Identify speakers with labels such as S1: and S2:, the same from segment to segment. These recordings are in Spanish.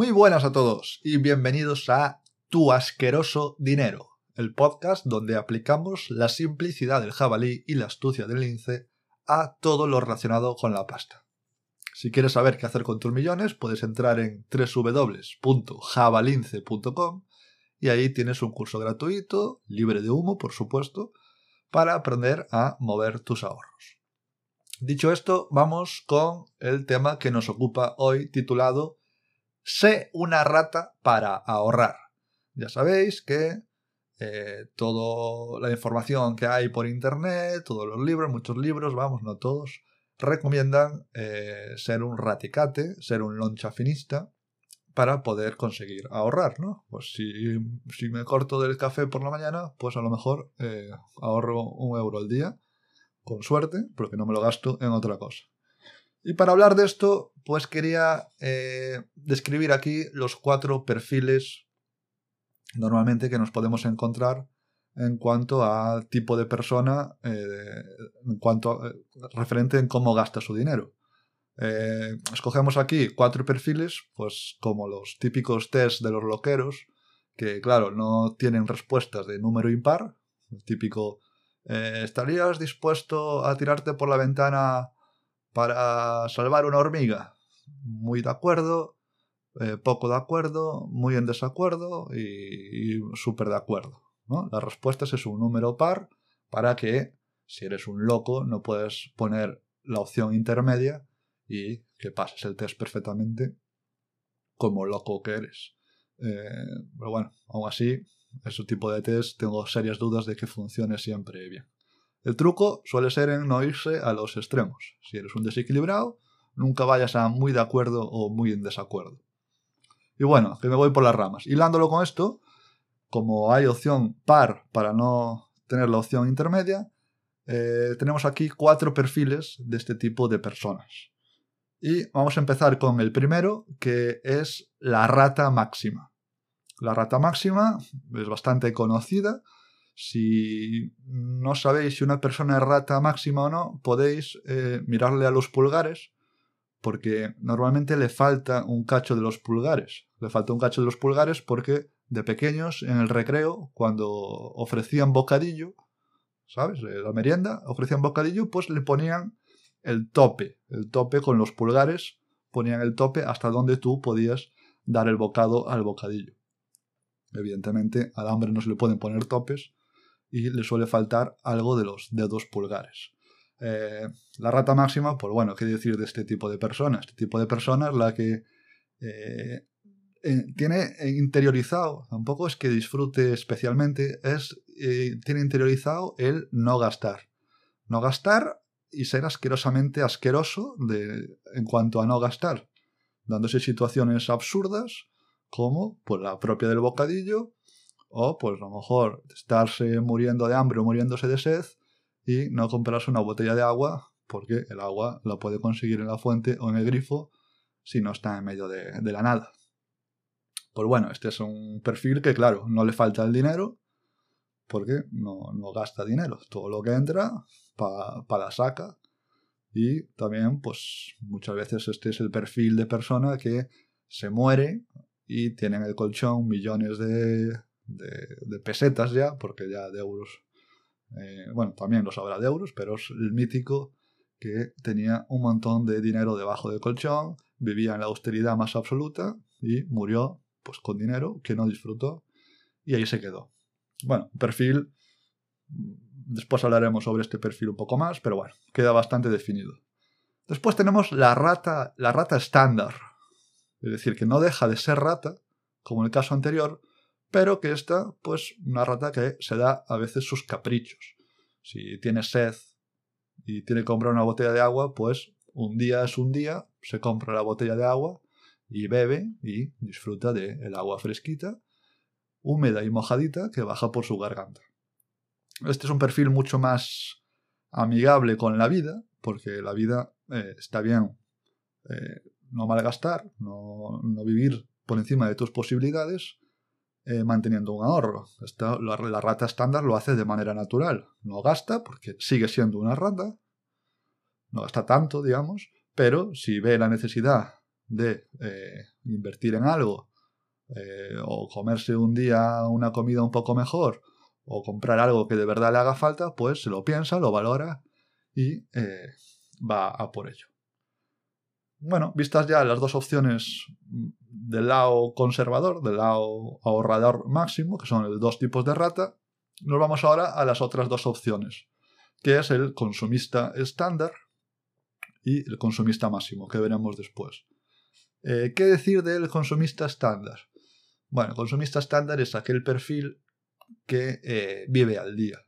S1: Muy buenas a todos y bienvenidos a Tu asqueroso dinero, el podcast donde aplicamos la simplicidad del jabalí y la astucia del lince a todo lo relacionado con la pasta. Si quieres saber qué hacer con tus millones, puedes entrar en www.jabalince.com y ahí tienes un curso gratuito, libre de humo, por supuesto, para aprender a mover tus ahorros. Dicho esto, vamos con el tema que nos ocupa hoy titulado Sé una rata para ahorrar. Ya sabéis que eh, toda la información que hay por internet, todos los libros, muchos libros, vamos, no todos, recomiendan eh, ser un raticate, ser un lonchafinista para poder conseguir ahorrar, ¿no? Pues si, si, me corto del café por la mañana, pues a lo mejor eh, ahorro un euro al día con suerte, porque no me lo gasto en otra cosa. Y para hablar de esto, pues quería eh, describir aquí los cuatro perfiles normalmente que nos podemos encontrar en cuanto a tipo de persona, eh, en cuanto a, eh, referente en cómo gasta su dinero. escogemos aquí cuatro perfiles, pues como los típicos test de los loqueros, que claro, no tienen respuestas de número impar, el típico ¿Estarías dispuesto a tirarte por la ventana para salvar una hormiga? Muy de acuerdo, eh, poco de acuerdo, muy en desacuerdo y, súper de acuerdo. ¿no? La respuesta es un número par para que, si eres un loco, no puedes poner la opción intermedia y que pases el test perfectamente como loco que eres. Eh, pero bueno, aún así, ese tipo de test tengo serias dudas de que funcione siempre bien. El truco suele ser en no irse a los extremos. Si eres un desequilibrado, nunca vayas a muy de acuerdo o muy en desacuerdo. Y bueno, que me voy por las ramas. Hilándolo con esto, como hay opción par para no tener la opción intermedia, eh, tenemos aquí cuatro perfiles de este tipo de personas. Y vamos a empezar con el primero, que es la rata máxima. La rata máxima es bastante conocida. Si no sabéis si una persona es rata máxima o no, podéis eh, mirarle a los pulgares, porque normalmente le falta un cacho de los pulgares. Le falta un cacho de los pulgares porque de pequeños, en el recreo, cuando ofrecían bocadillo, ¿sabes? Eh, la merienda, ofrecían bocadillo, pues le ponían el tope, el tope con los pulgares, ponían el tope hasta donde tú podías dar el bocado al bocadillo. Evidentemente, al hambre no se le pueden poner topes y le suele faltar algo de los dedos pulgares. Eh, la rata máxima, pues bueno, ¿qué decir de este tipo de personas? Este tipo de personas, la que eh, eh, tiene interiorizado, tampoco es que disfrute especialmente, es, tiene interiorizado el no gastar. No gastar y ser asquerosamente asqueroso de, en cuanto a no gastar, dándose situaciones absurdas como pues la propia del bocadillo o pues a lo mejor estarse muriendo de hambre o muriéndose de sed y no comprarse una botella de agua porque el agua la puede conseguir en la fuente o en el grifo si no está en medio de, la nada. Pues bueno, este es un perfil que claro, no le falta el dinero porque no, gasta dinero. Todo lo que entra para la saca. Y también, pues muchas veces este es el perfil de persona que se muere y tienen el colchón millones de, de, pesetas ya, porque ya de euros, eh, bueno, también los habrá de euros, pero es el mítico que tenía un montón de dinero debajo del colchón, vivía en la austeridad más absoluta y murió pues con dinero que no disfrutó y ahí se quedó. Bueno, perfil, después hablaremos sobre este perfil un poco más, pero bueno, queda bastante definido. Después tenemos la rata, la rata estándar, es decir, que no deja de ser rata, como en el caso anterior, pero que está, pues, una rata que se da a veces sus caprichos. Si tiene sed y tiene que comprar una botella de agua, pues un día es un día, se compra la botella de agua y bebe y disfruta del agua fresquita, húmeda y mojadita que baja por su garganta. Este es un perfil mucho más amigable con la vida, porque la vida eh, está bien eh, no malgastar, no, no vivir por encima de tus posibilidades, eh, manteniendo un ahorro. la, rata estándar lo hace de manera natural. No gasta porque sigue siendo una rata, no gasta tanto, digamos, pero si ve la necesidad de eh, invertir en algo eh, o comerse un día una comida un poco mejor o comprar algo que de verdad le haga falta, pues se lo piensa, lo valora y va a por ello. Bueno, vistas ya las dos opciones del lado conservador, del lado ahorrador máximo, que son los dos tipos de rata, nos vamos ahora a las otras dos opciones, que es el consumista estándar y el consumista máximo, que veremos después. Eh, ¿Qué decir del consumista estándar? Bueno, el consumista estándar es aquel perfil que eh, vive al día.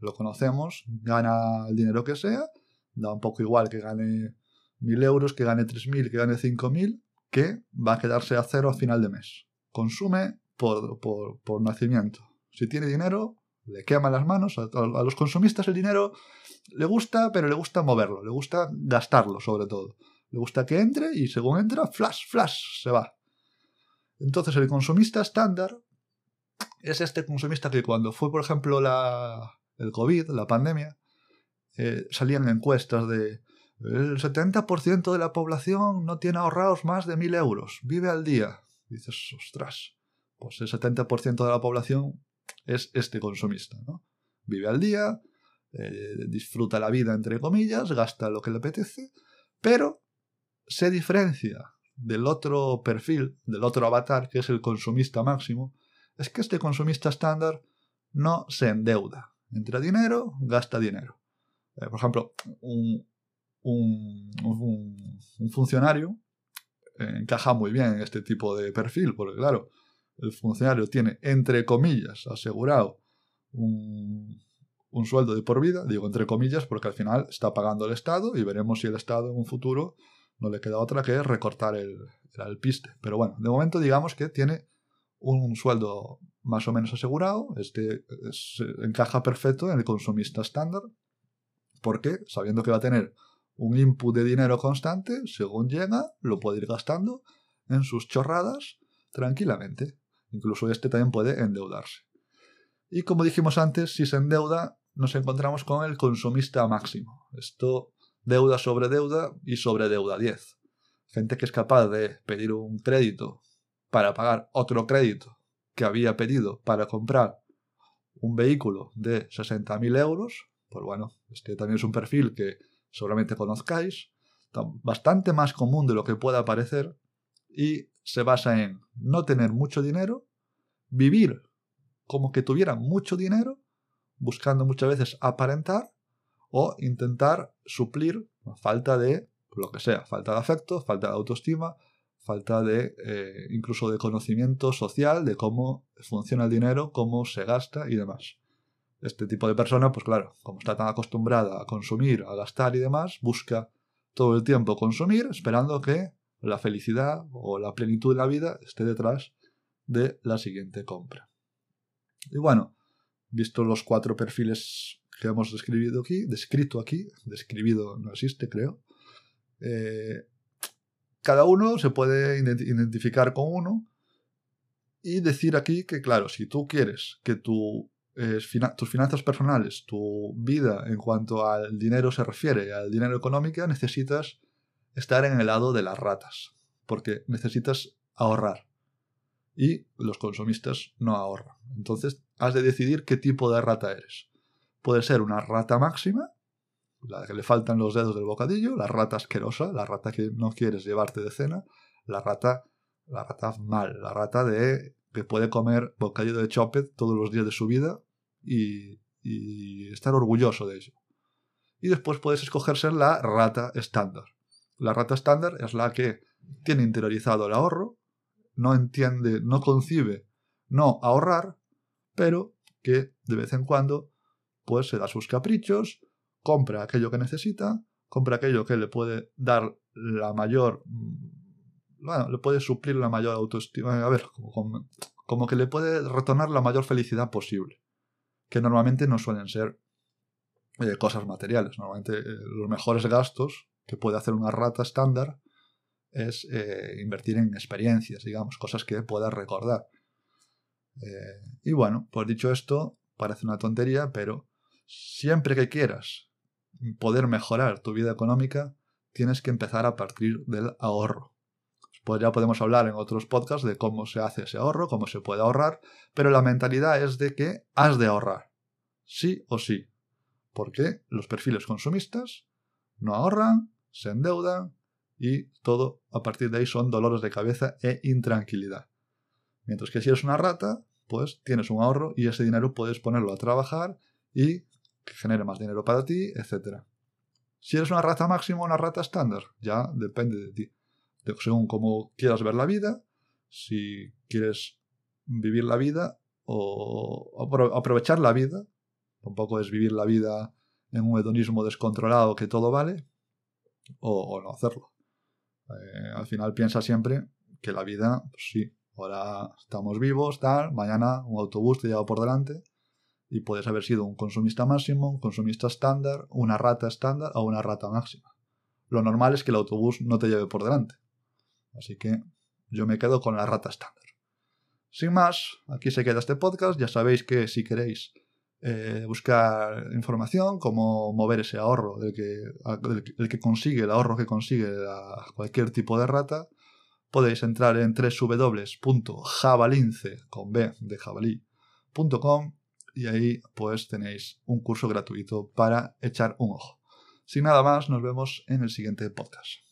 S1: Lo conocemos, gana el dinero que sea, da un poco igual que gane 1.000 euros, que gane 3.000, que gane 5.000, que va a quedarse a cero a final de mes. Consume por, por, nacimiento. Si tiene dinero, le quema las manos. A, a, los consumistas el dinero le gusta, pero le gusta moverlo, le gusta gastarlo sobre todo. Le gusta que entre y según entra, flash, flash, se va. Entonces el consumista estándar es este consumista que cuando fue, por ejemplo, la, el COVID, la pandemia, eh, salían encuestas de el 70% de la población no tiene ahorrados más de 1.000 euros, vive al día. dices, ostras, pues el 70% de la población es este consumista, ¿no? Vive al día, eh, disfruta la vida, entre comillas, gasta lo que le apetece, pero se diferencia del otro perfil, del otro avatar, que es el consumista máximo, es que este consumista estándar no se endeuda. Entra dinero, gasta dinero. Eh, por ejemplo, un, funcionario encaja muy bien en este tipo de perfil, porque claro, el funcionario tiene, entre comillas, asegurado un, un, sueldo de por vida, digo entre comillas porque al final está pagando el Estado y veremos si el Estado en un futuro no le queda otra que recortar el, alpiste. Pero bueno, de momento digamos que tiene un sueldo más o menos asegurado, este encaja perfecto en el consumista estándar, porque sabiendo que va a tener un input de dinero constante, según llega, lo puede ir gastando en sus chorradas tranquilamente. Incluso este también puede endeudarse. Y como dijimos antes, si se endeuda, nos encontramos con el consumista máximo. Esto, deuda sobre deuda y sobre deuda 10. Gente que es capaz de pedir un crédito para pagar otro crédito que había pedido para comprar un vehículo de 60.000 euros, pues bueno, este también es un perfil que seguramente conozcáis, bastante más común de lo que pueda parecer y se basa en no tener mucho dinero, vivir como que tuviera mucho dinero, buscando muchas veces aparentar o intentar suplir la falta de lo que sea, falta de afecto, falta de autoestima, falta de eh, incluso de conocimiento social de cómo funciona el dinero, cómo se gasta y demás. Este tipo de persona, pues claro, como está tan acostumbrada a consumir, a gastar y demás, busca todo el tiempo consumir esperando que la felicidad o la plenitud de la vida esté detrás de la siguiente compra. Y bueno, visto los cuatro perfiles que hemos describido aquí, descrito aquí, describido no existe creo, eh, cada uno se puede identificar con uno y decir aquí que, claro, si tú quieres que tu, tus finanzas personales, tu vida en cuanto al dinero se refiere, al dinero económico, necesitas estar en el lado de las ratas, porque necesitas ahorrar. Y los consumistas no ahorran. Entonces, has de decidir qué tipo de rata eres. Puede ser una rata máxima, la que le faltan los dedos del bocadillo, la rata asquerosa, la rata que no quieres llevarte de cena, la rata, la rata mal, la rata de que puede comer bocadillo de chopet todos los días de su vida y, estar orgulloso de ello. Y después puedes escoger ser la rata estándar. La rata estándar es la que tiene interiorizado el ahorro, no entiende, no concibe no ahorrar, pero que de vez en cuando pues se da sus caprichos, compra aquello que necesita, compra aquello que le puede dar la mayor, mm, bueno, le puede suplir la mayor autoestima, a ver, como, que le puede retornar la mayor felicidad posible, que normalmente no suelen ser eh, cosas materiales, normalmente eh, los mejores gastos que puede hacer una rata estándar es eh, invertir en experiencias, digamos, cosas que pueda recordar. y bueno, pues dicho esto, parece una tontería, pero siempre que quieras poder mejorar tu vida económica, tienes que empezar a partir del ahorro. Pues ya podemos hablar en otros podcasts de cómo se hace ese ahorro, cómo se puede ahorrar, pero la mentalidad es de que has de ahorrar, sí o sí, porque los perfiles consumistas no ahorran, se endeudan y todo a partir de ahí son dolores de cabeza e intranquilidad. Mientras que si eres una rata, pues tienes un ahorro y ese dinero puedes ponerlo a trabajar y que genere más dinero para ti, etc. Si eres una rata máxima o una rata estándar, ya depende de ti. Según cómo quieras ver la vida, si quieres vivir la vida o aprovechar la vida, tampoco es vivir la vida en un hedonismo descontrolado que todo vale, o, no hacerlo. Eh, al final piensa siempre que la vida, pues sí, ahora estamos vivos, tal, mañana un autobús te lleva por delante y puedes haber sido un consumista máximo, un consumista estándar, una rata estándar o una rata máxima. Lo normal es que el autobús no te lleve por delante. Así que yo me quedo con la rata estándar. Sin más, aquí se queda este podcast. Ya sabéis que si queréis eh, buscar información, cómo mover ese ahorro, del que, el que consigue, el ahorro que consigue cualquier tipo de rata, podéis entrar en www.javalince con B de jabalí.com y ahí pues tenéis un curso gratuito para echar un ojo. Sin nada más, nos vemos en el siguiente podcast.